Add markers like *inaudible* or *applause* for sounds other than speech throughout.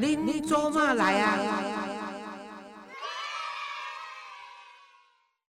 恁做嘛来啊？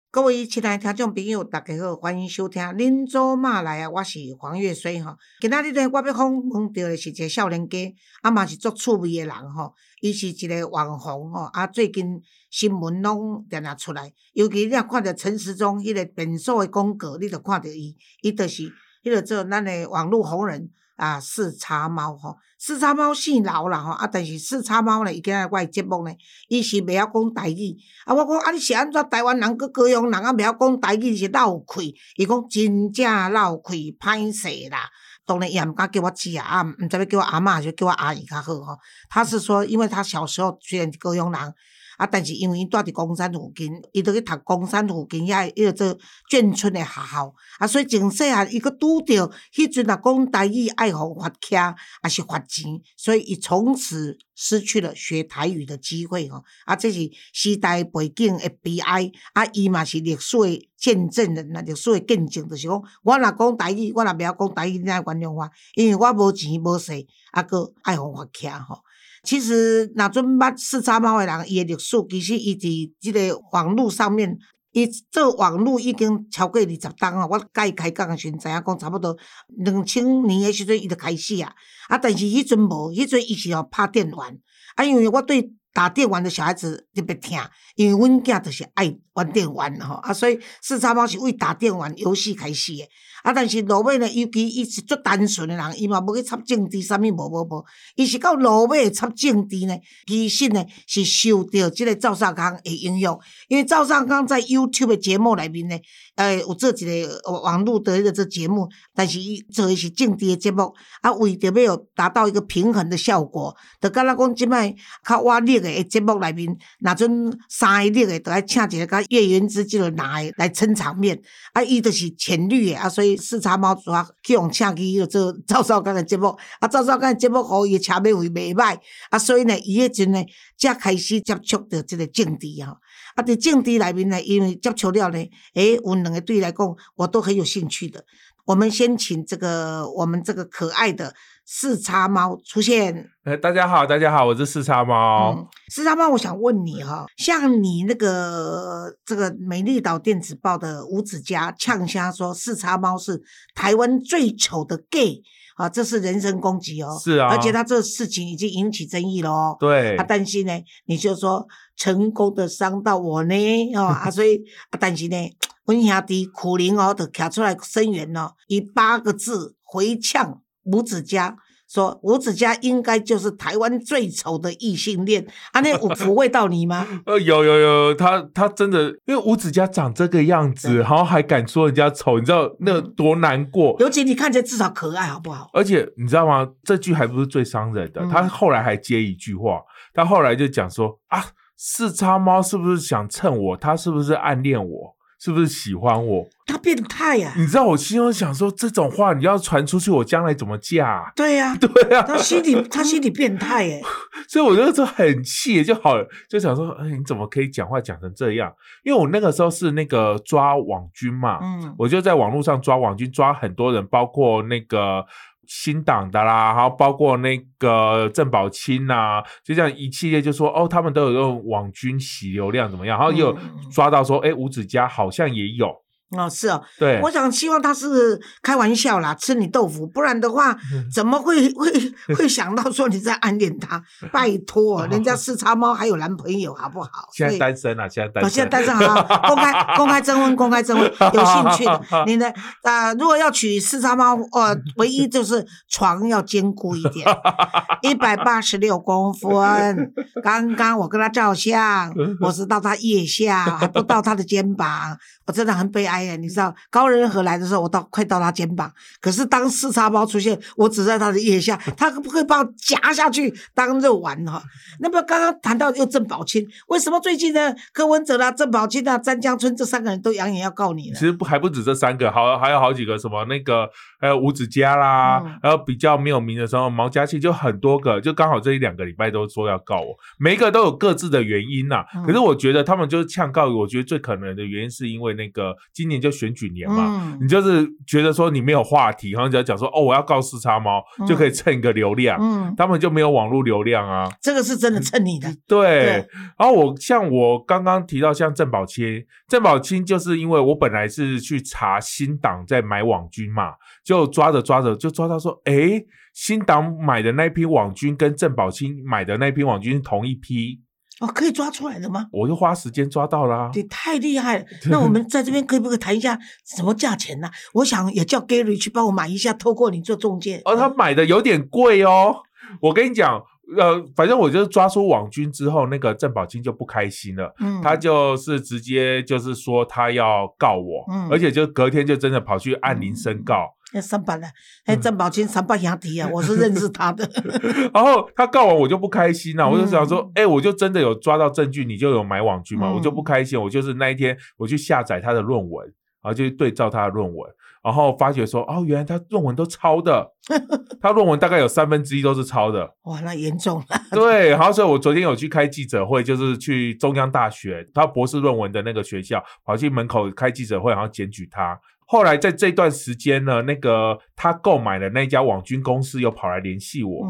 各位亲爱的听众朋友，大家好，欢迎收听《恁做嘛来啊》，我是黄月水吼。今仔日呢，我要访问到的是一个少年家，啊嘛是足趣味的人吼。伊是一个网红吼，啊最近新闻拢定定出来，尤其你若看着陈时中迄个变数的广告，你着看着伊，伊着是迄个做咱的网络红人。啊，四叉猫吼，四叉猫姓老啦吼，啊，但是四叉猫呢，伊今日我节目呢，伊是袂晓讲台语，啊，我讲啊，你是安怎台湾人佮高雄人啊，袂晓讲台语是闹气，伊讲真正闹气，歹势啦，当然伊也毋敢叫我姐啊，毋知要叫我阿嬷就叫我阿姨较好吼。他是说，因为他小时候虽然高雄人。啊！但是因为伊住伫公山附近，伊都去读公山附近遐迄个做眷村的学校，啊，所以从细汉伊佫拄着迄阵若讲台语爱互罚卡，也是罚钱，所以伊从此失去了学台语的机会吼。啊，这是时代背景的悲哀。啊，伊嘛是历史的见证人啊，历史的见证，就是讲我若讲台语，我若袂晓讲台语，你爱原谅我，因为我无钱无势，啊，佫爱互罚卡吼。其实，那阵捌四叉猫的人，伊的历史其实伊伫即个网络上面，伊做网络已经超过二十档啊。我甲伊开讲的时阵，知影讲差不多两千年的时阵，伊就开始啊。啊，但是迄阵无，迄阵伊是要拍电玩。啊，因为我对打电玩的小孩子特别疼，因为阮囝就是爱玩电玩吼。啊，所以四叉猫是为打电玩游戏开始的。啊！但是落尾呢，尤其伊是足单纯诶人，伊嘛无去插政治，啥物无无无，伊是到落尾插政治呢，其实呢是受到即个赵少康诶影响，因为赵少康在 YouTube 诶节目内面呢，呃，有做一个网络的一个这节目，但是伊做的是政治诶节目，啊，为着要达到一个平衡的效果，就敢若讲即摆较活力诶节目内面，若阵三个力诶，都爱请一个甲叶元之即个男的来撑场面，啊，伊就是浅绿诶，啊，所以。视察毛主席去用请去做赵少刚的节目，啊，赵少刚的节目好，伊车尾会袂歹，啊，所以呢，伊迄阵呢，才开始接触到即个政治吼，啊，伫政治内面呢，因为接触了呢，诶，有两个对来讲，我都很有兴趣的。我们先请这个我们这个可爱的四叉猫出现。哎，大家好，大家好，我是四叉猫。四叉猫，我想问你哈，像你那个这个美丽岛电子报的吴子嘉呛虾说四叉猫是台湾最丑的 gay 啊，这是人身攻击哦。是啊，而且他这事情已经引起争议了哦。对，他担心呢，你就说成功的伤到我呢，哦啊，*laughs* 所以啊担心呢。阮兄弟苦灵哦，就站出来声援哦，以八个字回呛吴子嘉，说吴子嘉应该就是台湾最丑的异性恋，啊，那有抚慰到你吗？*laughs* 呃，有有有，他他真的，因为吴子嘉长这个样子，然后还敢说人家丑，你知道那多难过？尤其你看起来至少可爱，好不好？而且你知道吗？这句还不是最伤人的，他后来还接一句话，他后来就讲说啊，四叉猫是不是想蹭我？他是不是暗恋我？是不是喜欢我？他变态呀！你知道我心中想说这种话，你要传出去，我将来怎么嫁？对呀，*laughs* 对呀，他心里他心里变态耶！*laughs* 所以我那时候很气，就好就想说，哎，你怎么可以讲话讲成这样？因为我那个时候是那个抓网军嘛，嗯，我就在网络上抓网军，抓很多人，包括那个。新党的啦，然后包括那个郑宝清呐，就这样一系列就说哦，他们都有用网军洗流量怎么样？然后又抓到说，哎，吴子嘉好像也有。哦，是哦，对，我想希望他是开玩笑啦，吃你豆腐，不然的话，怎么会会会想到说你在暗恋他？拜托，人家四叉猫还有男朋友，好不好？*laughs* 现在单身啊，现在单身，现在单身好，公开公开征婚，公开征婚，有兴趣的，*laughs* 你呢？呃，如果要娶四叉猫，呃，唯一就是床要坚固一点，一百八十六公分。刚刚我跟他照相，我是到他腋下，还不到他的肩膀，我真的很悲哀。哎呀，你知道高人和来的时候，我到快到他肩膀，可是当四叉猫出现，我只在他的腋下，他可不可以把我夹下去当肉丸哈？那么刚刚谈到又郑宝清，为什么最近呢？柯文哲啦、郑宝清啊、詹江村这三个人都扬言要告你呢？其实不还不止这三个，好还有好几个什么那个还有吴子嘉啦，还有比较没有名的时候毛家庆，就很多个，就刚好这一两个礼拜都说要告我，每一个都有各自的原因呐。可是我觉得他们就是呛告，我觉得最可能的原因是因为那个今。今年就选举年嘛，你就是觉得说你没有话题，然后只要讲说哦，我要告四叉猫就可以蹭一个流量，嗯，他们就没有网络流量啊。这个是真的蹭你的。对。然后我像我刚刚提到像郑宝清，郑宝清就是因为我本来是去查新党在买网军嘛，就抓着抓着就抓到说，哎，新党买的那批网军跟郑宝清买的那批网军是同一批。哦，可以抓出来的吗？我就花时间抓到了。你，太厉害了。*laughs* 那我们在这边可以不可以谈一下什么价钱呢？我想也叫 Gary 去帮我买一下，透过你做中介。哦，他买的有点贵哦。我跟你讲，呃，反正我就是抓出网军之后，那个郑宝清就不开心了。嗯，他就是直接就是说他要告我，而且就隔天就真的跑去按铃申告。那三百了，哎，郑宝清三百兄弟啊，*laughs* 我是认识他的。*laughs* 然后他告完我就不开心了，我就想说，哎，我就真的有抓到证据，你就有买网剧嘛，我就不开心。我就是那一天我去下载他的论文，然后就对照他的论文，然后发觉说，哦，原来他论文都抄的，*laughs* 他论文大概有三分之一都是抄的。哇，那严重了。对，然后所以我昨天有去开记者会，就是去中央大学他博士论文的那个学校，跑去门口开记者会，然后检举他。后来在这段时间呢，那个他购买的那家网军公司又跑来联系我，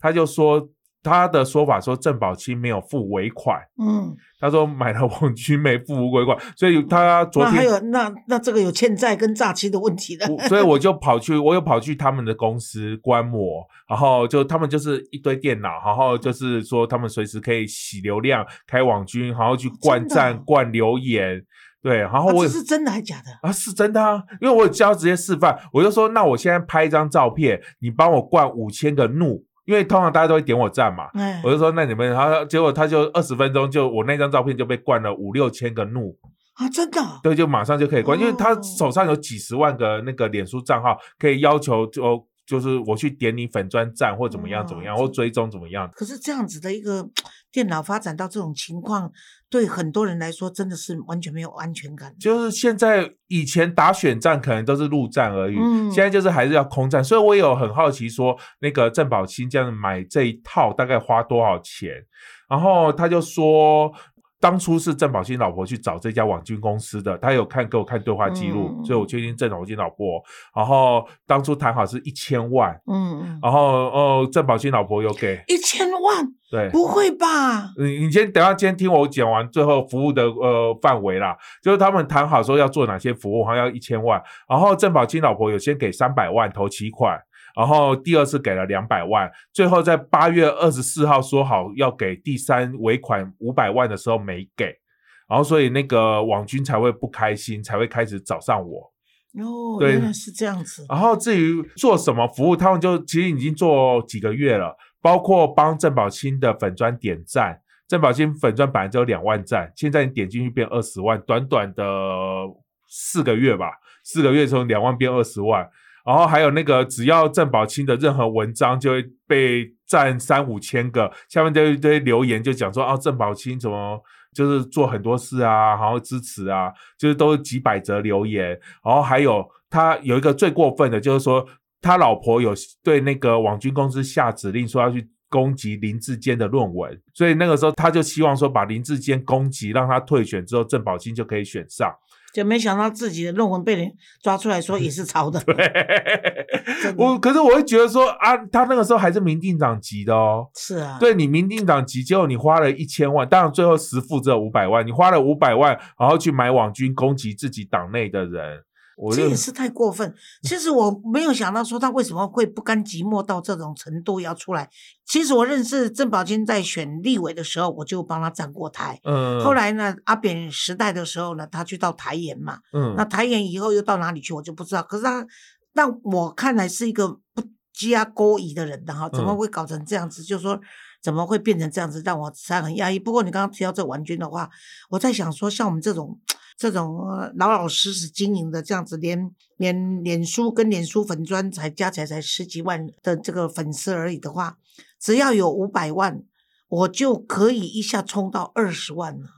他就说他的说法说郑宝清没有付尾款，嗯，他说买了网军没付尾款，*laughs* 所以他昨天还有那那这个有欠债跟诈欺的问题的，所以我就跑去，我又跑去他们的公司观摩，然后就他们就是一堆电脑，然后就是说他们随时可以洗流量、开网军，然后去灌赞、灌留言。对，然后我是真的还是假的啊？是真的啊，因为我有教直接示范，我就说那我现在拍一张照片，你帮我灌五千个怒，因为通常大家都会点我赞嘛，我就说那你们，然后结果他就二十分钟就我那张照片就被灌了五六千个怒啊，真的？对，就马上就可以灌，因为他手上有几十万个那个脸书账号，可以要求就。就是我去点你粉砖赞或怎么样怎么样或追踪怎么样。可是这样子的一个电脑发展到这种情况，对很多人来说真的是完全没有安全感。就是现在以前打选战可能都是陆战而已，现在就是还是要空战。所以我有很好奇说，那个郑宝清这样买这一套大概花多少钱？然后他就说。当初是郑宝清老婆去找这家网军公司的，他有看给我看对话记录，所以我确定郑宝清老婆。然后当初谈好是一千万，嗯嗯，然后哦，郑宝清老婆有给一千万，对，不会吧？你你先等下，先听我讲完最后服务的呃范围啦，就是他们谈好说要做哪些服务，好像要一千万，然后郑宝清老婆有先给三百万投期款。然后第二次给了两百万，最后在八月二十四号说好要给第三尾款五百万的时候没给，然后所以那个网军才会不开心，才会开始找上我。哦，原来是这样子。然后至于做什么服务，他们就其实已经做几个月了，包括帮郑宝清的粉砖点赞，郑宝清粉砖本来只有两万赞，现在你点进去变二十万，短短的四个月吧，四个月从两万变二十万。然后还有那个，只要郑宝清的任何文章就会被赞三五千个，下面就一堆留言就讲说啊，郑宝清怎么就是做很多事啊，然后支持啊，就是都几百则留言。然后还有他有一个最过分的，就是说他老婆有对那个网军公司下指令，说要去攻击林志坚的论文，所以那个时候他就希望说把林志坚攻击，让他退选之后，郑宝清就可以选上。就没想到自己的论文被人抓出来说也是抄的。*laughs* 我可是我会觉得说啊，他那个时候还是民进党籍的哦。是啊。对你民进党籍，结果你花了一千万，当然最后实付只有五百万，你花了五百万，然后去买网军攻击自己党内的人。这也是太过分。其实我没有想到说他为什么会不甘寂寞到这种程度要出来。其实我认识郑宝金在选立委的时候，我就帮他站过台。嗯。后来呢，阿扁时代的时候呢，他去到台研嘛。嗯。那台研以后又到哪里去，我就不知道。可是他，但我看来是一个不加勾引的人的哈，怎么会搞成这样子？就是说，怎么会变成这样子，让我实在很压抑。不过你刚刚提到这王军的话，我在想说，像我们这种。这种老老实实经营的这样子，连连脸书跟脸书粉砖才加起来才十几万的这个粉丝而已的话，只要有五百万，我就可以一下冲到二十万了。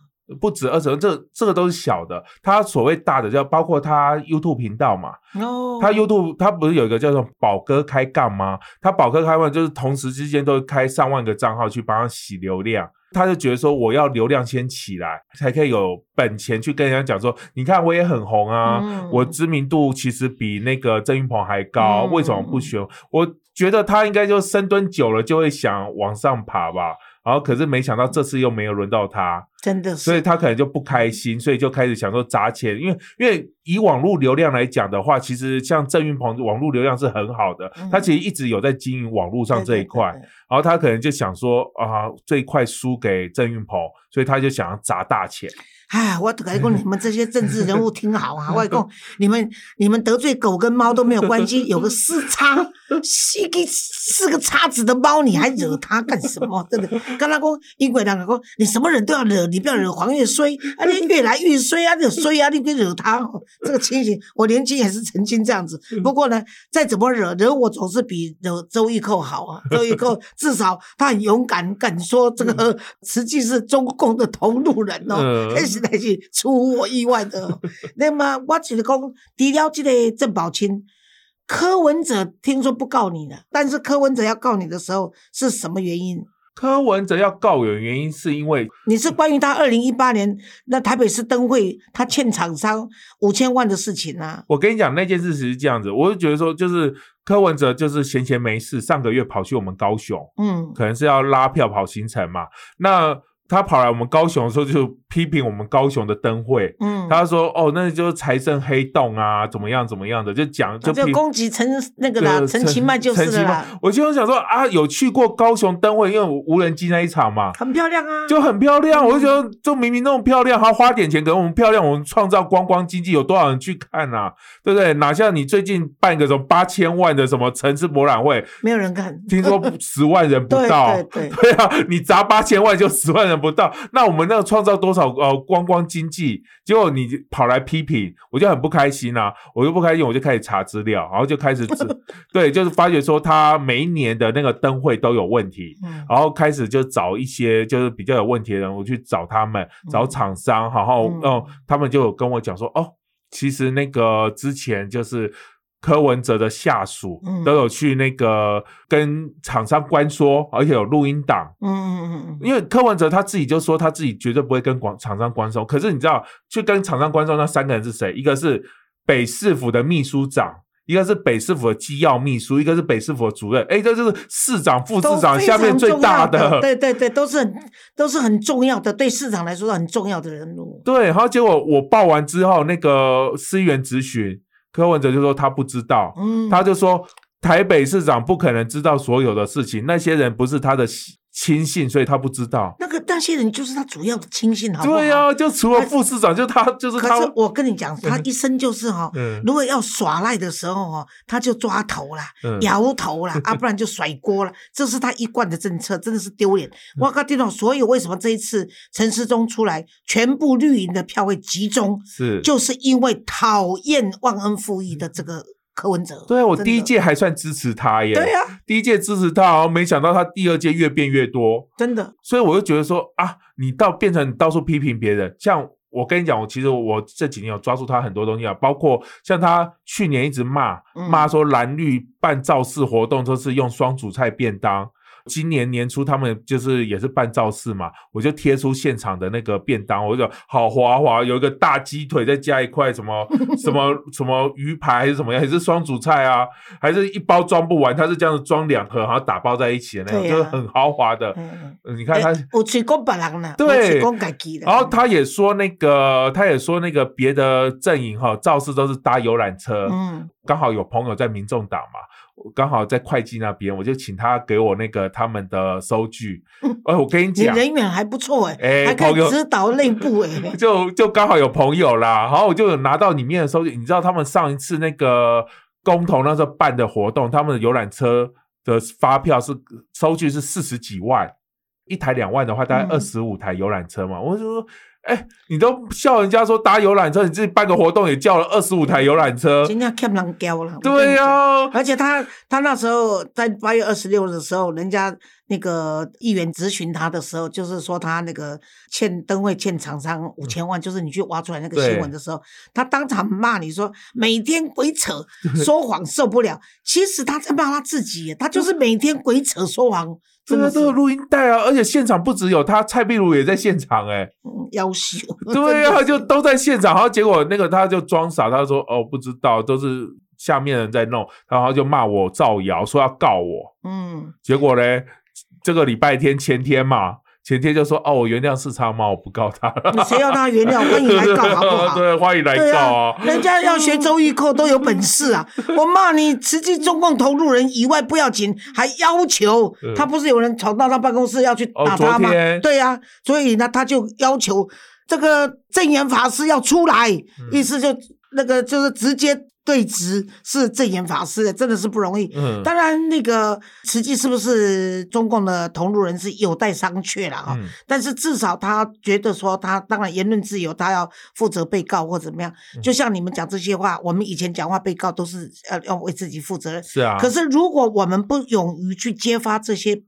不止二十万，这这个都是小的。他所谓大的，叫包括他 YouTube 频道嘛。哦。他 YouTube 他不是有一个叫做宝哥开杠吗？他宝哥开杠就是同时之间都开上万个账号去帮他洗流量。他就觉得说我要流量先起来，才可以有本钱去跟人家讲说，你看我也很红啊，我知名度其实比那个郑云鹏还高，为什么不选？我觉得他应该就深蹲久了就会想往上爬吧。然后可是没想到这次又没有轮到他，真的，所以他可能就不开心，所以就开始想说砸钱，因为因为以网络流量来讲的话，其实像郑云鹏网络流量是很好的，他其实一直有在经营网络上这一块，然后他可能就想说啊这一块输给郑云鹏，所以他就想要砸大钱。哎，我跟你讲，你们这些政治人物 *laughs* 听好啊！外公，你们你们得罪狗跟猫都没有关系，有个四叉，四个四个叉子的猫，你还惹他干什么？真的，跟他讲，英国人讲，你什么人都要惹，你不要惹黄月 *laughs* 衰，啊，你越来越衰啊，你衰啊，你别惹他。*laughs* 这个情形，我年轻也是曾经这样子。不过呢，再怎么惹，惹我总是比惹周玉蔻好啊。*laughs* 周玉蔻至少他很勇敢，敢说这个实际是中共的同路人哦。但是出乎我意外的，那么我只是讲，除了这个郑宝清，柯文哲听说不告你了，但是柯文哲要告你的时候是什么原因？柯文哲要告我的原因是因为你是关于他二零一八年那台北市灯会他欠厂商五千万的事情啊。我跟你讲那件事是这样子，我就觉得说就是柯文哲就是闲闲没事，上个月跑去我们高雄，嗯，可能是要拉票跑行程嘛，那。他跑来我们高雄的时候，就批评我们高雄的灯会。嗯，他说：“哦，那就是财政黑洞啊，怎么样怎么样的，就讲就攻击陈那个啦，陈其迈就是啦。”我就想说啊，有去过高雄灯会，因为无人机那一场嘛，很漂亮啊，就很漂亮。我就觉得，就明明那么漂亮，还花点钱给我们漂亮，我们创造观光经济，有多少人去看啊？对不对？哪像你最近办个什么八千万的什么城市博览会，没有人看，听说十万人不到。*laughs* 对对对啊，你砸八千万就十万人。不到，那我们那个创造多少呃观光经济？结果你跑来批评，我就很不开心呐。我就不开心，我就开始查资料，然后就开始 *laughs* 对，就是发觉说他每一年的那个灯会都有问题，然后开始就找一些就是比较有问题的人，我去找他们，找厂商，然后哦，他们就有跟我讲说，哦，其实那个之前就是。柯文哲的下属都有去那个跟厂商关说，而且有录音档。嗯嗯嗯嗯。因为柯文哲他自己就说他自己绝对不会跟广厂商关说，可是你知道去跟厂商关说那三个人是谁？一个是北市府的秘书长，一个是北市府的机要秘书，一个是北市府的主任。哎，这就是市长、副市长下面最大的。对对对，都是很都是很重要的，对市长来说很重要的人物。对，然后结果我报完之后，那个司员咨询。柯文哲就说他不知道，他就说台北市长不可能知道所有的事情，那些人不是他的。亲信，所以他不知道那个那些人就是他主要的亲信，好不好？对呀，就除了副市长，就他就是他。可是我跟你讲，他一生就是哈，如果要耍赖的时候哈，他就抓头啦，摇头啦，*laughs* 啊，不然就甩锅了，这是他一贯的政策，真的是丢脸。我靠，听懂所有为什么这一次陈时中出来，全部绿营的票会集中，是就是因为讨厌忘恩负义的这个。柯文哲，对啊，我第一届还算支持他耶。对呀，第一届支持他，然后没想到他第二届越变越多，真的。所以我就觉得说啊，你到变成到处批评别人，像我跟你讲，我其实我这几年有抓住他很多东西啊，包括像他去年一直骂骂说蓝绿办造势活动都是用双主菜便当。今年年初他们就是也是办造势嘛，我就贴出现场的那个便当，我就好滑滑，有一个大鸡腿，再加一块什么什么什么鱼排还是什么样，还是双主菜啊，还是一包装不完，它是这样子装两盒，然后打包在一起的那种，就是很豪华的。你看他，我去过别人了，对，的。然后他也说那个，他也说那个别的阵营哈，造势都是搭游览车，嗯，刚好有朋友在民众党嘛。刚好在会计那边，我就请他给我那个他们的收据。哎，我跟你讲，人缘还不错哎，还可以指导内部哎，*laughs* 就就刚好有朋友啦，然后我就有拿到里面的收据。你知道他们上一次那个公投那时候办的活动，他们的游览车的发票是收据是四十几万，一台两万的话，大概二十五台游览车嘛。我就说。哎，你都笑人家说搭游览车，你自己办个活动也叫了二十五台游览车，今天看不人交了。对呀，而且他他那时候在八月二十六的时候，人家那个议员咨询他的时候，就是说他那个欠灯会欠厂商五千万，就是你去挖出来那个新闻的时候，他当场骂你说每天鬼扯 *laughs* 说谎受不了。其实他在骂他自己，他就是每天鬼扯说谎。真的都有录音带啊，而且现场不只有他，蔡壁如也在现场哎，要羞。对啊，就都在现场，然后结果那个他就装傻，他说哦不知道，都是下面人在弄，然后就骂我造谣，说要告我。嗯，结果呢？这个礼拜天前天嘛，前天就说哦，我原谅四叉猫，我不告他了。谁要他原谅？欢迎来告，好不好？*laughs* 对，欢迎来告啊！人家要学周易课都有本事啊！*laughs* 我骂你，实际中共投入人以外不要紧，还要求他不是有人闯到他办公室要去打他吗？对呀，所以呢，他就要求这个正言法师要出来，意思就那个就是直接。对质是正言法师，真的是不容易。嗯，当然那个实际是不是中共的同路人是有待商榷了哈。但是至少他觉得说，他当然言论自由，他要负责被告或怎么样。就像你们讲这些话，我们以前讲话被告都是要要为自己负责任。是啊。可是如果我们不勇于去揭发这些。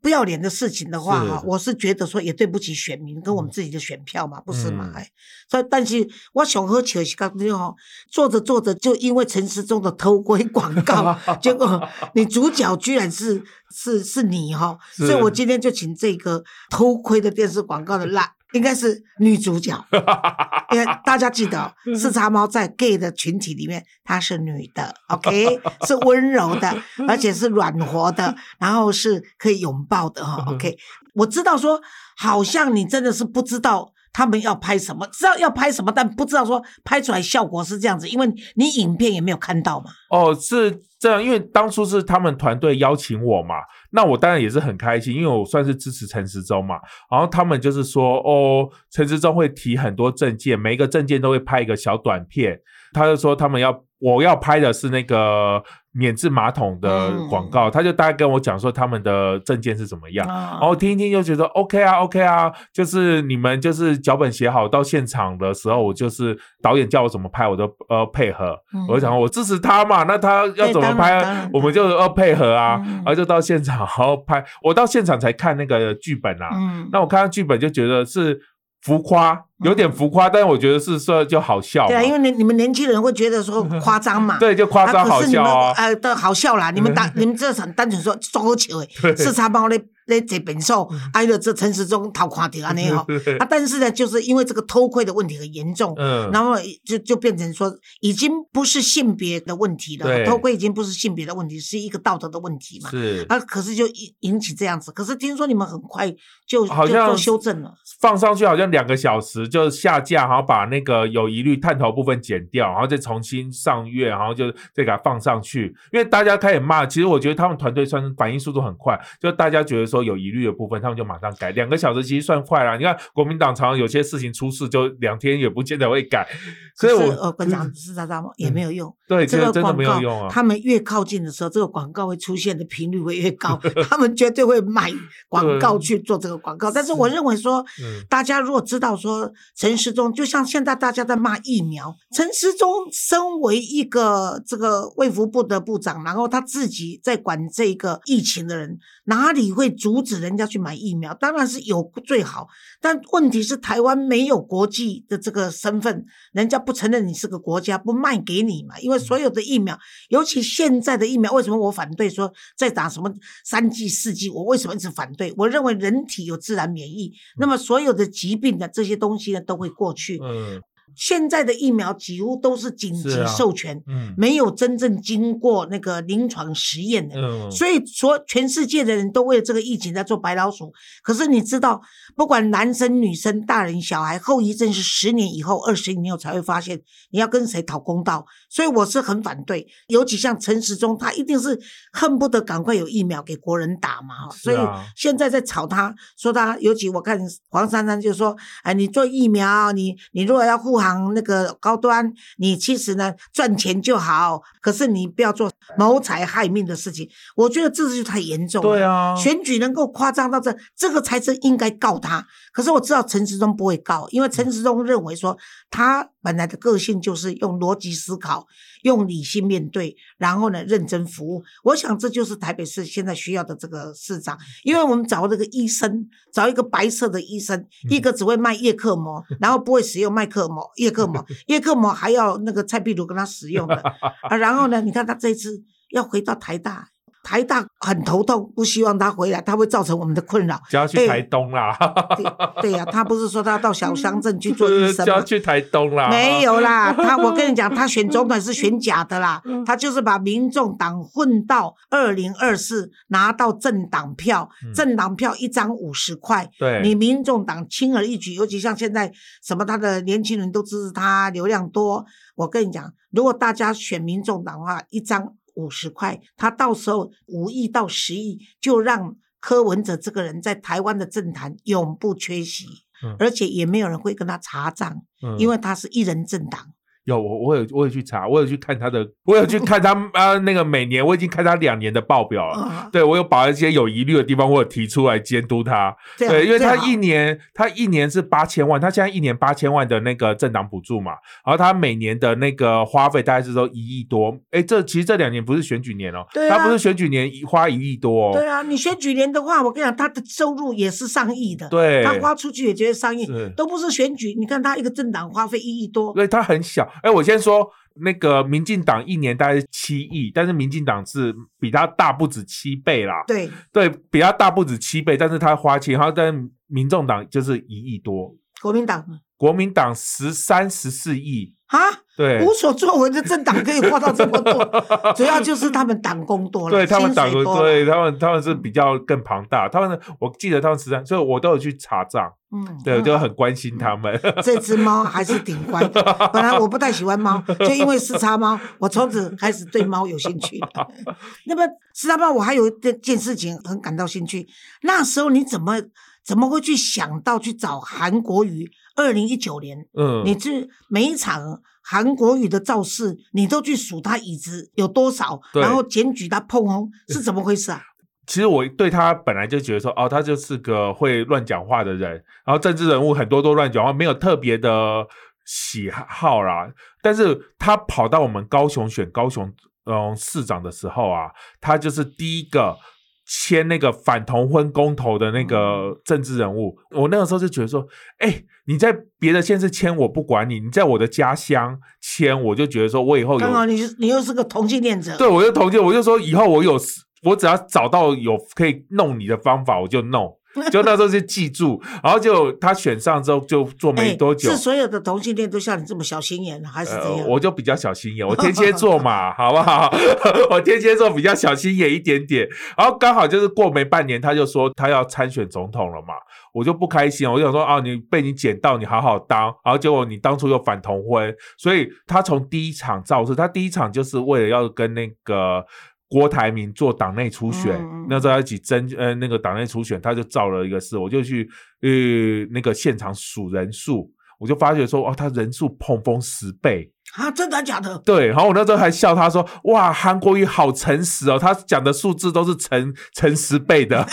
不要脸的事情的话，哈，我是觉得说也对不起选民跟我们自己的选票嘛，不是嘛？哎，所以但是我想喝酒是刚刚哈，做着做着就因为陈时中的偷窥广告，*laughs* 结果你主角居然是是是你哈，所以我今天就请这个偷窥的电视广告的辣。应该是女主角，*laughs* 因为大家记得 *laughs* 四叉猫在 gay 的群体里面，她是女的，*laughs* OK，是温柔的，而且是软和的，然后是可以拥抱的哈，OK。我知道说，好像你真的是不知道他们要拍什么，知道要拍什么，但不知道说拍出来效果是这样子，因为你影片也没有看到嘛。哦，是这样，因为当初是他们团队邀请我嘛。那我当然也是很开心，因为我算是支持陈时中嘛。然后他们就是说，哦，陈时中会提很多证件，每一个证件都会拍一个小短片。他就说他们要，我要拍的是那个。免治马桶的广告，他就大概跟我讲说他们的证件是怎么样，然后听一听就觉得 OK 啊 OK 啊，就是你们就是脚本写好到现场的时候，我就是导演叫我怎么拍，我都呃配合。我就想我支持他嘛，那他要怎么拍，我们就要配合啊，然后就到现场然后拍。我到现场才看那个剧本啊，那我看到剧本就觉得是。浮夸有点浮夸，但是我觉得是说就好笑。对啊，因为你你们年轻人会觉得说 *laughs* 夸张嘛。对，就夸张好笑啊。呃，的好笑啦，你们单 *laughs* 你们这很单纯说足球诶，四叉猫咧。咧这本数挨着这陈时中偷看到安尼吼，*laughs* 啊，但是呢，就是因为这个偷窥的问题很严重，嗯，然后就就变成说，已经不是性别的问题了，偷窥已经不是性别的问题，是一个道德的问题嘛，是啊，可是就引引起这样子，可是听说你们很快就好像做修正了，放上去好像两个小时就下架，然后把那个有疑虑探头部分剪掉，然后再重新上月，然后就再给它放上去，因为大家开始骂，其实我觉得他们团队算反应速度很快，就大家觉得说。有疑虑的部分，他们就马上改。两个小时其实算快了。你看国民党常常有些事情出事，就两天也不见得会改。所以，我我跟你讲，是渣渣吗也没有用。对，这个真的没有用啊。他们越靠近的时候，这个广告会出现的频率会越高。*laughs* 他们绝对会买广告去做这个广告。但是，我认为说，大家如果知道说陈时中，就像现在大家在骂疫苗，陈时中身为一个这个卫福部的部长，然后他自己在管这个疫情的人，哪里会？阻止人家去买疫苗，当然是有最好，但问题是台湾没有国际的这个身份，人家不承认你是个国家，不卖给你嘛。因为所有的疫苗，尤其现在的疫苗，为什么我反对说在打什么三剂四剂？我为什么一直反对？我认为人体有自然免疫，那么所有的疾病的这些东西呢，都会过去。嗯。现在的疫苗几乎都是紧急授权，嗯没有真正经过那个临床实验的，所以说全世界的人都为了这个疫情在做白老鼠。可是你知道，不管男生女生、大人小孩，后遗症是十年以后、二十年以后才会发现。你要跟谁讨公道？所以我是很反对。尤其像陈时中，他一定是恨不得赶快有疫苗给国人打嘛。所以现在在吵他，说他，尤其我看黄珊珊就说：“哎，你做疫苗，你你如果要护航。”那个高端，你其实呢赚钱就好，可是你不要做谋财害命的事情。我觉得这就太严重了。对啊，选举能够夸张到这，这个才是应该告他。可是我知道陈时中不会告，因为陈时中认为说他。本来的个性就是用逻辑思考，用理性面对，然后呢认真服务。我想这就是台北市现在需要的这个市长，因为我们找这个医生，找一个白色的医生，一个只会卖叶克膜，然后不会使用麦克膜、叶克膜，*laughs* 叶克膜还要那个蔡壁如跟他使用的 *laughs* 啊。然后呢，你看他这次要回到台大。台大很头痛，不希望他回来，他会造成我们的困扰。就要去台东啦。对呀，他不是说他要到小乡镇去做医生就要去台东啦。没有啦，他我跟你讲，他选总统是选假的啦，他就是把民众党混到二零二四，拿到政党票，政党票一张五十块。对，你民众党轻而易举，尤其像现在什么他的年轻人都支持他，流量多。我跟你讲，如果大家选民众党的话，一张。五十块，他到时候五亿到十亿，就让柯文哲这个人在台湾的政坛永不缺席，而且也没有人会跟他查账，因为他是一人政党。有我，我有，我有去查，我有去看他的，我有去看他 *laughs* 啊，那个每年我已经看他两年的报表了。*laughs* 对我有把一些有疑虑的地方，我有提出来监督他。对，因为他一年，他一年是八千万，他现在一年八千万的那个政党补助嘛，然后他每年的那个花费大概是说一亿多。哎，这其实这两年不是选举年哦，他不是选举年花一亿多。对啊，你选举年的话，我跟你讲，他的收入也是上亿的。对，他花出去也觉得上亿，都不是选举。你看他一个政党花费一亿多，对他很小。哎，我先说那个民进党一年大概是七亿，但是民进党是比他大不止七倍啦。对对，比他大不止七倍，但是他花钱，然后但民众党就是一亿多，国民党国民党十三十四亿啊。对，无所作为的政党可以花到这么多，主要就是他们党工多了，*laughs* 对他们党工，对他们他们是比较更庞大。他们我记得他们十三，所以我都有去查账。嗯，对，我就很关心他们。这只猫还是挺乖的。本来我不太喜欢猫，就因为四叉猫，我从此开始对猫有兴趣。*laughs* 那么四叉猫，我还有一件事情很感到兴趣。那时候你怎么怎么会去想到去找韩国瑜？二零一九年，嗯，你去每一场。韩国语的造势，你都去数他椅子有多少，然后检举他碰轰，是怎么回事啊？*laughs* 其实我对他本来就觉得说，哦，他就是个会乱讲话的人，然后政治人物很多都乱讲话，没有特别的喜好啦。但是他跑到我们高雄选高雄嗯市长的时候啊，他就是第一个。签那个反同婚公投的那个政治人物，我那个时候就觉得说，哎，你在别的县市签我不管你，你在我的家乡签，我就觉得说我以后刚好你你又是个同性恋者，对我就同性，我就说以后我有我只要找到有可以弄你的方法，我就弄。*laughs* 就那时候就记住，然后就他选上之后就做没多久。是所有的同性恋都像你这么小心眼，还是怎样？我就比较小心眼，我 *laughs* 天蝎座嘛，好不好？*laughs* 我天蝎座比较小心眼一点点。然后刚好就是过没半年，他就说他要参选总统了嘛，我就不开心，我就想说啊，你被你捡到，你好好当。然后结果你当初又反同婚，所以他从第一场造势，他第一场就是为了要跟那个。郭台铭做党内初选，那时候一起争呃那个党内初选，他就造了一个事，我就去呃那个现场数人数，我就发觉说哦，他人数碰风十倍啊，真的假的？对，然后我那时候还笑他说哇，韩国瑜好诚实哦，他讲的数字都是乘乘十倍的，*laughs*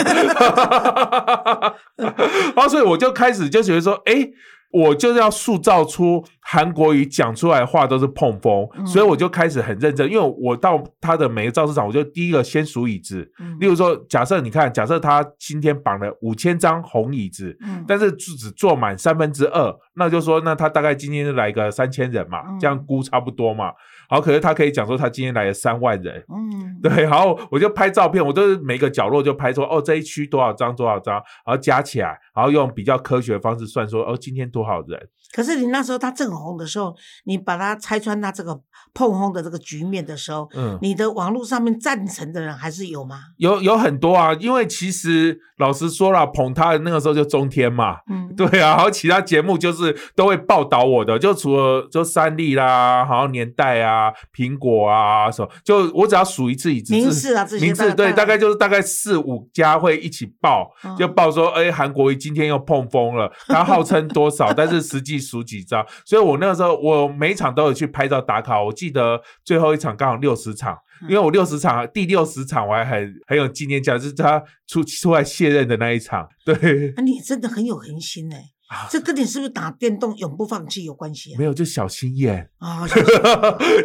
然后所以我就开始就觉得说，哎。我就是要塑造出韩国语讲出来的话都是碰风，所以我就开始很认真，因为我到他的每个造势场，我就第一个先数椅子。例如说，假设你看，假设他今天绑了五千张红椅子，但是只只坐满三分之二，那就说那他大概今天来个三千人嘛，这样估差不多嘛。好，可是他可以讲说他今天来了三万人，嗯，对，然后我就拍照片，我都是每个角落就拍说，哦，这一区多少张多少张，然后加起来，然后用比较科学的方式算说，哦，今天多少人。可是你那时候他正红的时候，你把他拆穿他这个碰轰的这个局面的时候，嗯，你的网络上面赞成的人还是有吗？有有很多啊，因为其实老实说了，捧他的那个时候就中天嘛，嗯，*laughs* 对啊，然后其他节目就是都会报道我的，就除了就三立啦，好像年代啊、苹果啊什么，就我只要数一次一次，名字啊这些，名字对，大概就是大概四五家会一起报，就报说，哎，韩国瑜今天又碰风了，他号称多少，但是实际。数几张，所以我那个时候我每场都有去拍照打卡。我记得最后一场刚好六十场，因为我六十场第六十场我还很很有纪念价，就是他出出来卸任的那一场。对，那你真的很有恒心哎。这跟你是不是打电动永不放弃有关系啊？没有，就小心眼 *laughs* 啊，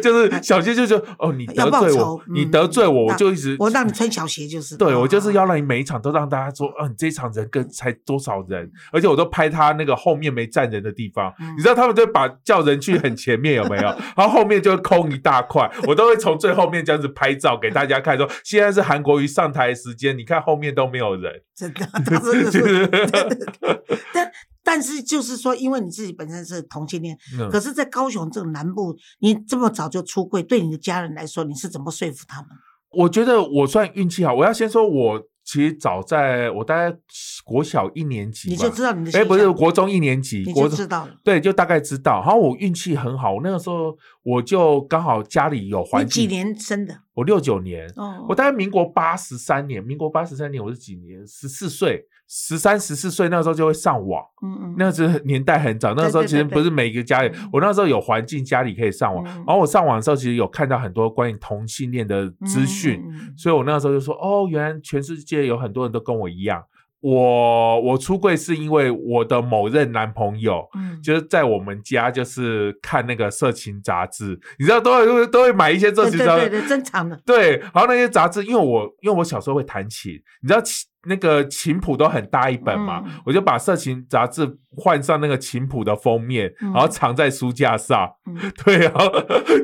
就是小心就就哦，你得罪我，你得罪我，我就一直我让你穿小鞋就是。对，我就是要让你每一场都让大家说，哦，你这一场人跟才多少人，而且我都拍他那个后面没站人的地方，你知道他们就把叫人去很前面有没有？*laughs* 然后后面就空一大块，我都会从最后面这样子拍照给大家看，说现在是韩国瑜上台时间，你看后面都没有人，真的，真的是。*laughs* 但但是就是说，因为你自己本身是同性恋，可是，在高雄这个南部，你这么早就出柜，对你的家人来说，你是怎么说服他们？我觉得我算运气好。我要先说，我其实早在我大概国小一年级，你就知道你的哎，不是国中一年级，你就知道了。对，就大概知道。然后我运气很好，我那个时候我就刚好家里有环境。几年生的？我六九年。哦，我大概民国八十三年，民国八十三年我是几年？十四岁。十三十四岁那时候就会上网，嗯嗯，那时候年代很早，那个时候其实不是每一个家里，我那时候有环境家里可以上网，然后我上网的时候其实有看到很多关于同性恋的资讯，所以我那个时候就说，哦，原来全世界有很多人都跟我一样。我我出柜是因为我的某任男朋友，嗯，就是在我们家就是看那个色情杂志，你知道都会都会买一些色情杂志，对对，正常的。对，然后那些杂志，因为我因为我小时候会弹琴，你知道琴。那个琴谱都很大一本嘛，我就把色情杂志换上那个琴谱的封面，然后藏在书架上。*laughs* 对，然后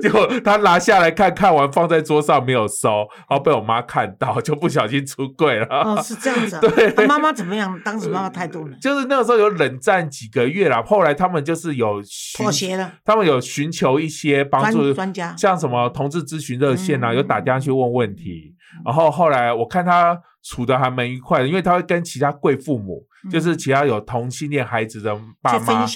结果他拿下来看看完放在桌上没有收，然后被我妈看到，就不小心出柜了。哦，*laughs* 是这样子。对，妈妈怎么样？当时妈妈态度呢？*laughs* 就是那个时候有冷战几个月了，后来他们就是有妥协了，他们有寻求一些帮助专家，像什么同志咨询热线啊，有打电话去问问题。然后后来我看他。处的还蛮愉快的，因为他会跟其他贵父母，就是其他有同性恋孩子的爸妈，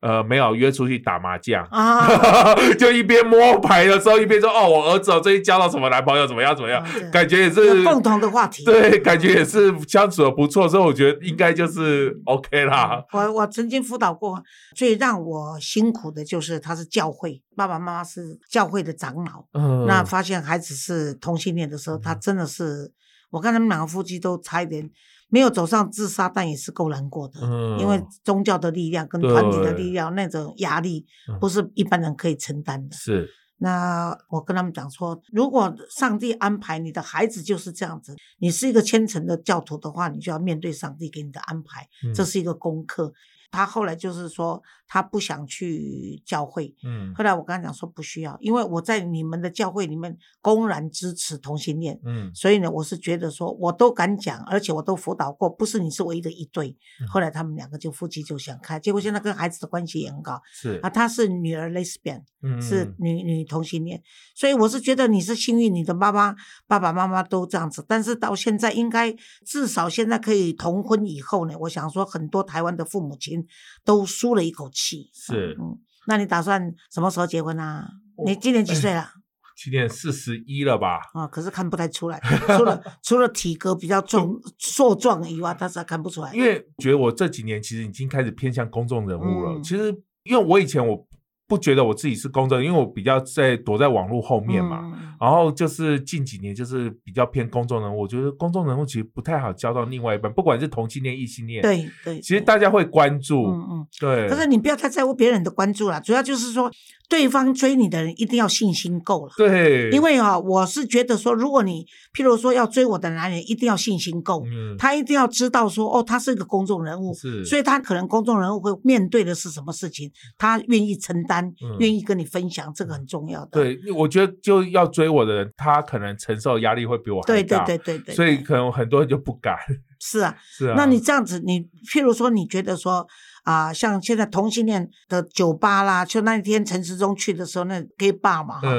呃，没有约出去打麻将。啊，*laughs* 就一边摸牌的时候，一边说哦，我儿子哦，最近交到什么男朋友，怎么样怎么样，感觉也是共同的话题，对，感觉也是相处的不错，所以我觉得应该就是 OK 啦。我我曾经辅导过，最让我辛苦的就是他是教会爸爸妈妈是教会的长老，嗯，那发现孩子是同性恋的时候，他真的是。我看他们两个夫妻都差一点没有走上自杀，但也是够难过的。嗯，因为宗教的力量跟团体的力量，那种压力不是一般人可以承担的。是。那我跟他们讲说，如果上帝安排你的孩子就是这样子，你是一个虔诚的教徒的话，你就要面对上帝给你的安排，这是一个功课。他后来就是说，他不想去教会。嗯，后来我跟他讲说，不需要，因为我在你们的教会里面公然支持同性恋。嗯，所以呢，我是觉得说，我都敢讲，而且我都辅导过，不是你是唯一的一对。后来他们两个就夫妻就想开，结果现在跟孩子的关系也很好。是啊，他是女儿 lesbian，嗯是女女同性恋，所以我是觉得你是幸运，你的妈妈爸爸妈妈都这样子。但是到现在，应该至少现在可以同婚以后呢，我想说，很多台湾的父母亲。都舒了一口气。是，嗯，那你打算什么时候结婚啊？你今年几岁 *clears throat* 了？今年四十一了吧？啊，可是看不太出来，*laughs* 除了除了体格比较壮硕壮以外，他是看不出来。因为觉得我这几年其实已经开始偏向公众人物了。其实，因为我以前我。不觉得我自己是公众，因为我比较在躲在网络后面嘛。然后就是近几年就是比较偏公众人物，我觉得公众人物其实不太好交到另外一半，不管是同性恋、异性恋。对对，其实大家会关注，嗯嗯，对。可是你不要太在乎别人的关注啦，主要就是说。对方追你的人一定要信心够了，对，因为啊，我是觉得说，如果你譬如说要追我的男人，一定要信心够，嗯，他一定要知道说，哦，他是一个公众人物，是，所以他可能公众人物会面对的是什么事情，他愿意承担，愿意跟你分享，这个很重要的。对，我觉得就要追我的人，他可能承受压力会比我还大，对对对对对，所以可能很多人就不敢。是啊，是啊，那你这样子，你譬如说，你觉得说。啊，像现在同性恋的酒吧啦，就那天陈时中去的时候，那 gay bar 嘛，哈，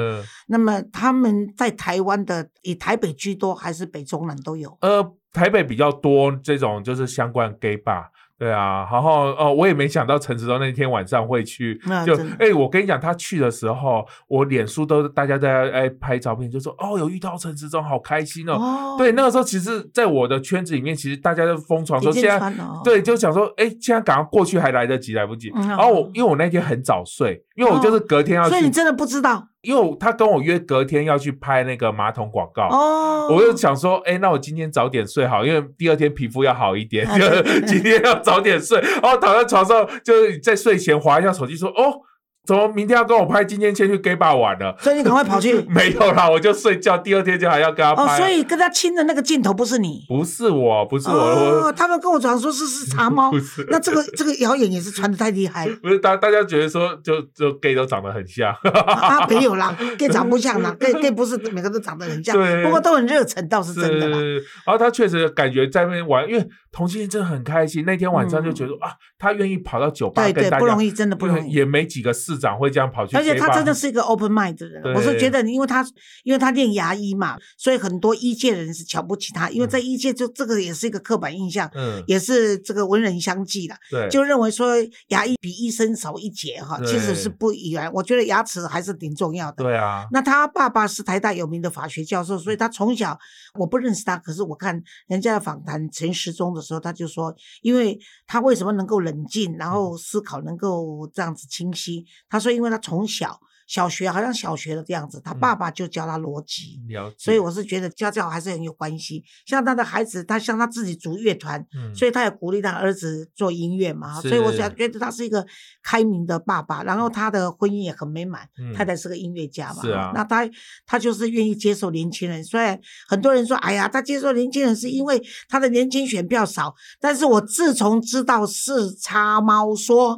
那么他们在台湾的以台北居多，还是北中南都有？呃，台北比较多这种就是相关 gay bar。对啊，然后哦，我也没想到陈时中那天晚上会去，就哎，我跟你讲，他去的时候，我脸书都大家在哎拍照片，就说哦，有遇到陈时中，好开心哦。对，那个时候其实，在我的圈子里面，其实大家都疯传说现在，对，就想说，哎，现在赶快过去还来得及，来不及。然后我因为我那天很早睡，因为我就是隔天要去，所以你真的不知道。因为他跟我约隔天要去拍那个马桶广告，哦，我就想说，哎，那我今天早点睡好，因为第二天皮肤要好一点，就 *laughs* *laughs* 今天要早点睡，然后躺在床上，就在睡前划一下手机，说，哦。怎么明天要跟我拍？今天先去 gay bar 玩了，所以你赶快跑去。*laughs* 没有啦，我就睡觉。第二天就还要跟他拍。哦，所以跟他亲的那个镜头不是你？不是我，不是我。哦，他们跟我讲说是是茶猫。*laughs* 不是。那这个这个谣言也是传的太厉害。不是大大家觉得说就就 gay 都长得很像。啊，*laughs* 没有啦，gay 长不像啦，gay gay 不是每个都长得很像。对。不过都很热忱，倒是真的啦。然后他确实感觉在那边玩，因为。同性恋真的很开心，那天晚上就觉得啊，他愿意跑到酒吧，对对，不容易，真的不容易，也没几个市长会这样跑去。而且他真的是一个 open mind 的人，我是觉得，因为他因为他练牙医嘛，所以很多医界人是瞧不起他，因为在医界就这个也是一个刻板印象，嗯，也是这个文人相忌的，对，就认为说牙医比医生少一截哈，其实是不一样。我觉得牙齿还是挺重要的。对啊，那他爸爸是台大有名的法学教授，所以他从小我不认识他，可是我看人家的访谈陈时中的时候，他就说。因为他为什么能够冷静，然后思考能够这样子清晰？他说，因为他从小。小学好像小学的这样子，他爸爸就教他逻辑，所以我是觉得家教还是很有关系。像他的孩子，他像他自己组乐团，所以他也鼓励他儿子做音乐嘛。所以我想觉得他是一个开明的爸爸，然后他的婚姻也很美满，太太是个音乐家嘛。是啊，那他他就是愿意接受年轻人。虽然很多人说，哎呀，他接受年轻人是因为他的年轻选票少，但是我自从知道四叉猫说。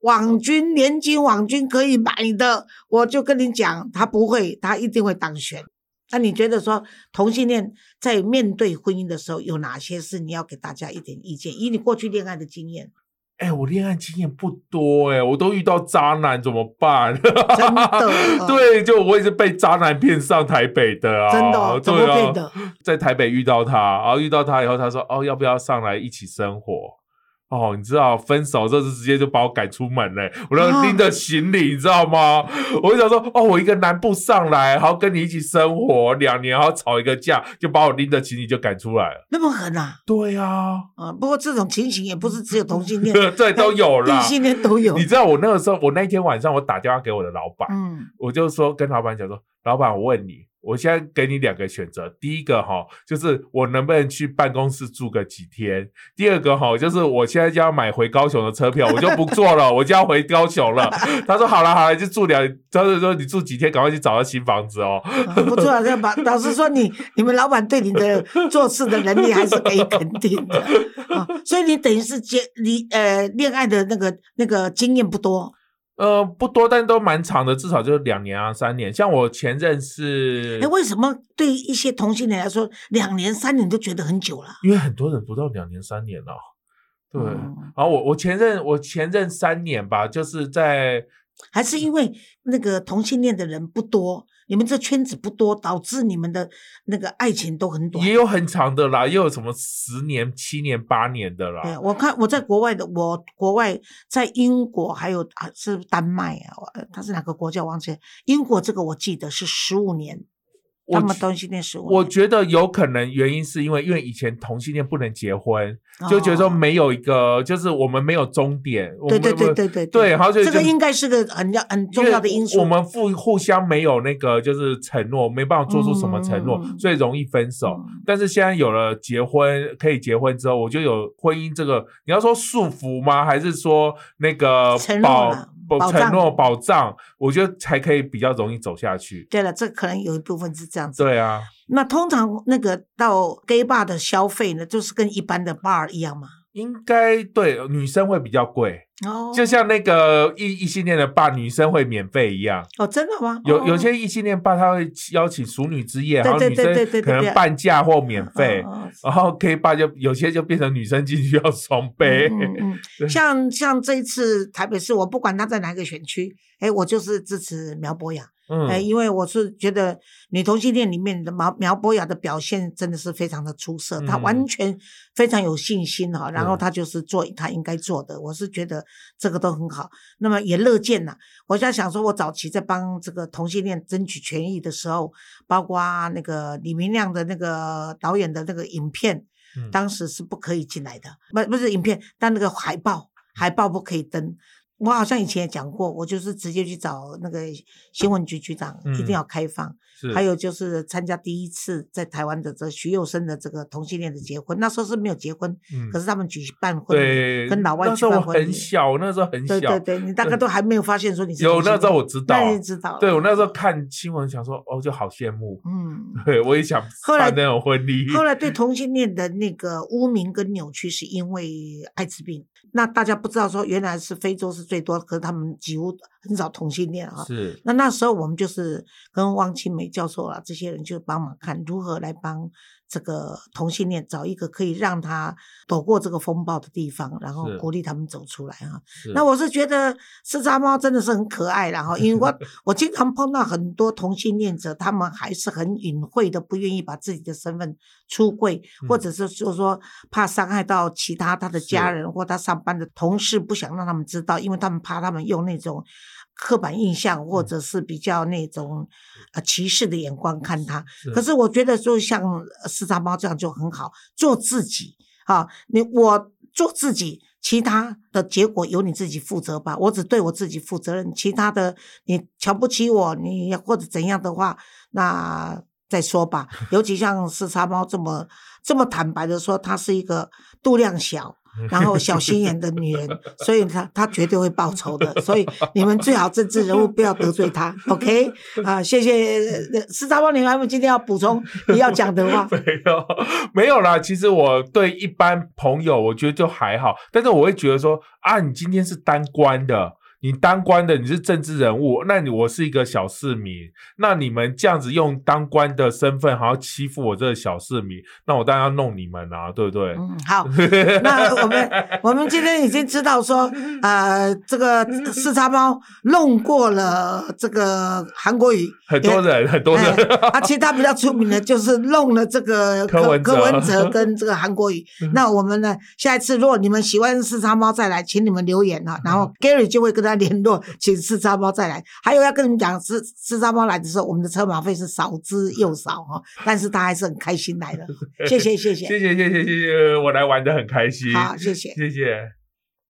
网军年金网军可以买的，我就跟你讲，他不会，他一定会当选。那你觉得说同性恋在面对婚姻的时候，有哪些事你要给大家一点意见？以你过去恋爱的经验，哎，我恋爱经验不多，哎，我都遇到渣男，怎么办？真的，*laughs* 对，就我也是被渣男骗上台北的啊，真的，怎么骗的？在台北遇到他，然后遇到他以后，他说，哦，要不要上来一起生活？哦，你知道分手这次直接就把我赶出门嘞，我都拎着行李，你知道吗？我就想说，哦，我一个南部上来，然后跟你一起生活两年，然后吵一个架，就把我拎着行李就赶出来了，那么狠啊？对呀，啊，不过这种情形也不是只有同性恋，*laughs* 对，都有了，异性恋都有。你知道我那个时候，我那天晚上我打电话给我的老板，嗯，我就说跟老板讲说，老板，我问你。我现在给你两个选择，第一个哈，就是我能不能去办公室住个几天；第二个哈，就是我现在就要买回高雄的车票，我就不做了，我就要回高雄了。他说好了好了，就住两，他就说你住几天，赶快去找到新房子哦。不错啊，这把老实说，你你们老板对你的 *laughs* 做事的能力还是可以肯定的啊。所以你等于是结你呃恋爱的那个那个经验不多。呃，不多，但都蛮长的，至少就是两年啊，三年。像我前任是，哎，为什么对一些同性恋来说，两年、三年都觉得很久了？因为很多人不到两年、三年哦。对，然后我我前任我前任三年吧，就是在，还是因为那个同性恋的人不多。你们这圈子不多，导致你们的那个爱情都很短。也有很长的啦，也有什么十年、七年、八年的啦。对，我看我在国外的，我国外在英国还有啊是丹麦啊，他是哪个国家忘记？英国这个我记得是十五年。他们同性恋十五，我觉得有可能原因是因为，因为以前同性恋不能结婚，就觉得说没有一个，就是我们没有终点。对对对对对对，然后就这个应该是个很要很重要的因素。我们互互相没有那个就是承诺，没办法做出什么承诺，所以容易分手。但是现在有了结婚，可以结婚之后，我就有婚姻这个，你要说束缚吗？还是说那个保？保承诺保障，我觉得才可以比较容易走下去。对了，这可能有一部分是这样子。对啊，那通常那个到 gay bar 的消费呢，就是跟一般的 bar 一样吗？应该对，女生会比较贵。哦，就像那个异异性恋的爸，女生会免费一样哦，真的吗？有有些异性恋爸他会邀请熟女之夜，然后女生可能半价或免费，然后 K 爸就有些就变成女生进去要双倍。像像这一次台北市，我不管他在哪个选区，哎，我就是支持苗博雅。哎，因为我是觉得女同性恋里面的苗苗博雅的表现真的是非常的出色，她完全非常有信心哈，然后她就是做她应该做的，我是觉得这个都很好。那么也乐见呐，我在想说，我早期在帮这个同性恋争取权益的时候，包括那个李明亮的那个导演的那个影片，当时是不可以进来的，不不是影片，但那个海报海报不可以登。我好像以前也讲过，我就是直接去找那个新闻局局长，一定要开放。还有就是参加第一次在台湾的这徐佑生的这个同性恋的结婚，那时候是没有结婚，可是他们举办婚礼，跟老外举办婚礼。很小，那时候很小。对对对，你大概都还没有发现说你是。有那时候我知道，那你知道。对我那时候看新闻，想说哦，就好羡慕。嗯，对我也想办那种婚礼。后来对同性恋的那个污名跟扭曲，是因为艾滋病。那大家不知道说，原来是非洲是最多，可是他们几乎很少同性恋啊。是。那那时候我们就是跟汪清美教授啊这些人就帮忙看如何来帮这个同性恋找一个可以让他躲过这个风暴的地方，然后鼓励他们走出来啊。那我是觉得四叉猫真的是很可爱，然后因为我 *laughs* 我经常碰到很多同性恋者，他们还是很隐晦的，不愿意把自己的身份出柜，或者是就是说怕伤害到其他他的家人或他上班的同事，不想让他们知道，因为他们怕他们用那种。刻板印象，或者是比较那种呃歧视的眼光看他，可是我觉得就像四叉猫这样就很好，做自己啊！你我做自己，其他的结果由你自己负责吧。我只对我自己负责任，其他的你瞧不起我，你或者怎样的话，那再说吧。尤其像四叉猫这么这么坦白的说，他是一个度量小。然后小心眼的女人，所以她她绝对会报仇的。所以你们最好政治人物不要得罪她，OK？啊，谢谢四大帮，你们今天要补充你要讲的话？*laughs* 没有，没有啦。其实我对一般朋友，我觉得就还好，但是我会觉得说啊，你今天是当官的。你当官的，你是政治人物，那你我是一个小市民，那你们这样子用当官的身份，还要欺负我这个小市民，那我当然要弄你们啊，对不对？嗯，好，*laughs* 那我们我们今天已经知道说，呃，这个四叉猫弄过了这个韩国语，很多人很多人，啊，其他比较出名的就是弄了这个柯柯文哲跟这个韩国语。*laughs* 那我们呢，下一次如果你们喜欢四叉猫再来，请你们留言啊，然后 Gary 就会跟他。联络，请吃沙包再来。还有要跟你们讲，吃吃沙包来的时候，我们的车马费是少之又少哈，*laughs* 但是他还是很开心来的。*laughs* 谢谢谢谢谢谢谢谢谢谢，我来玩的很开心。好，谢谢谢谢。